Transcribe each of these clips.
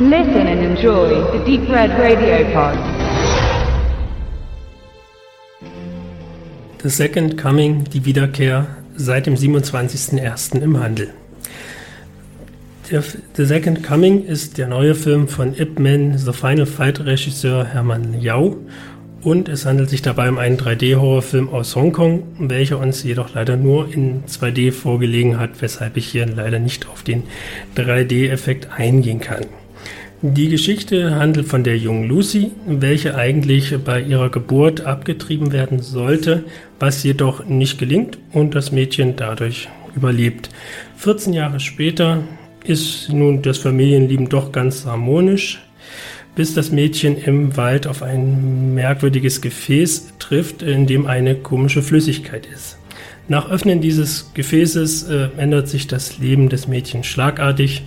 Listen and enjoy the Deep Red Radio Pod. The Second Coming, die Wiederkehr, seit dem 27.01. im Handel. The Second Coming ist der neue Film von Ip Man, The Final Fight Regisseur Hermann Yao und es handelt sich dabei um einen 3D-Horrorfilm aus Hongkong, welcher uns jedoch leider nur in 2D vorgelegen hat, weshalb ich hier leider nicht auf den 3D-Effekt eingehen kann. Die Geschichte handelt von der jungen Lucy, welche eigentlich bei ihrer Geburt abgetrieben werden sollte, was jedoch nicht gelingt und das Mädchen dadurch überlebt. 14 Jahre später ist nun das Familienleben doch ganz harmonisch bis das Mädchen im Wald auf ein merkwürdiges Gefäß trifft, in dem eine komische Flüssigkeit ist. Nach Öffnen dieses Gefäßes äh, ändert sich das Leben des Mädchens schlagartig,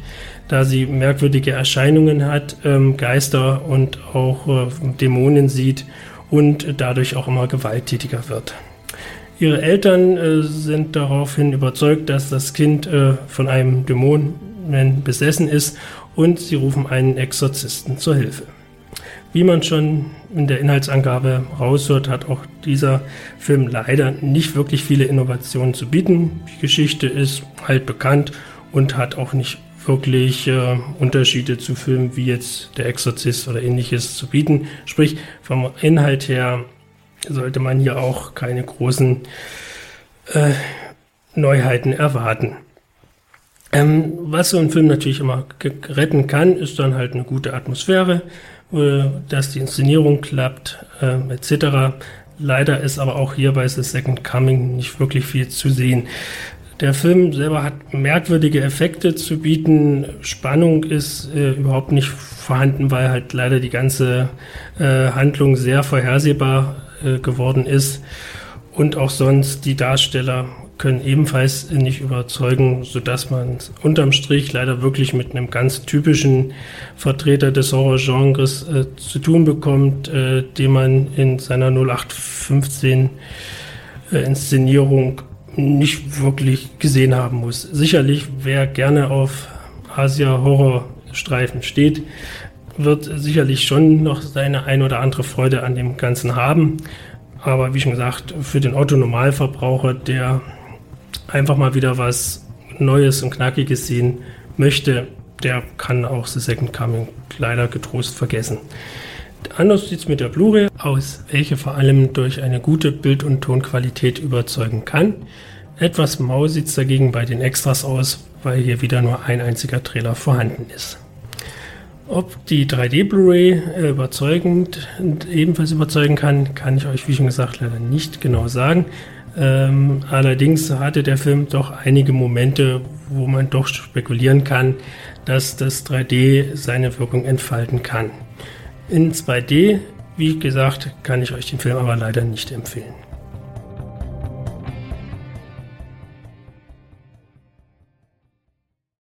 da sie merkwürdige Erscheinungen hat, ähm, Geister und auch äh, Dämonen sieht und dadurch auch immer gewalttätiger wird. Ihre Eltern äh, sind daraufhin überzeugt, dass das Kind äh, von einem Dämon besessen ist und sie rufen einen Exorzisten zur Hilfe. Wie man schon in der Inhaltsangabe raushört, hat auch dieser Film leider nicht wirklich viele Innovationen zu bieten. Die Geschichte ist halt bekannt und hat auch nicht wirklich äh, Unterschiede zu Filmen wie jetzt Der Exorzist oder ähnliches zu bieten. Sprich, vom Inhalt her sollte man hier auch keine großen äh, Neuheiten erwarten. Ähm, was so ein Film natürlich immer retten kann, ist dann halt eine gute Atmosphäre, äh, dass die Inszenierung klappt, äh, etc. Leider ist aber auch hier bei The Second Coming nicht wirklich viel zu sehen. Der Film selber hat merkwürdige Effekte zu bieten. Spannung ist äh, überhaupt nicht vorhanden, weil halt leider die ganze äh, Handlung sehr vorhersehbar äh, geworden ist. Und auch sonst die Darsteller können ebenfalls nicht überzeugen, sodass man unterm Strich leider wirklich mit einem ganz typischen Vertreter des Horrorgenres äh, zu tun bekommt, äh, den man in seiner 0815 äh, Inszenierung nicht wirklich gesehen haben muss. Sicherlich, wer gerne auf Asia-Horrorstreifen steht, wird sicherlich schon noch seine ein oder andere Freude an dem Ganzen haben. Aber wie schon gesagt, für den Otto-Normalverbraucher, der einfach mal wieder was Neues und Knackiges sehen möchte, der kann auch The Second Coming leider getrost vergessen. Anders sieht es mit der Blu-ray aus, welche vor allem durch eine gute Bild- und Tonqualität überzeugen kann. Etwas mau sieht es dagegen bei den Extras aus, weil hier wieder nur ein einziger Trailer vorhanden ist. Ob die 3D Blu-ray äh, überzeugend ebenfalls überzeugen kann, kann ich euch wie schon gesagt leider nicht genau sagen. Ähm, allerdings hatte der Film doch einige Momente, wo man doch spekulieren kann, dass das 3D seine Wirkung entfalten kann. In 2D, wie gesagt, kann ich euch den Film aber leider nicht empfehlen.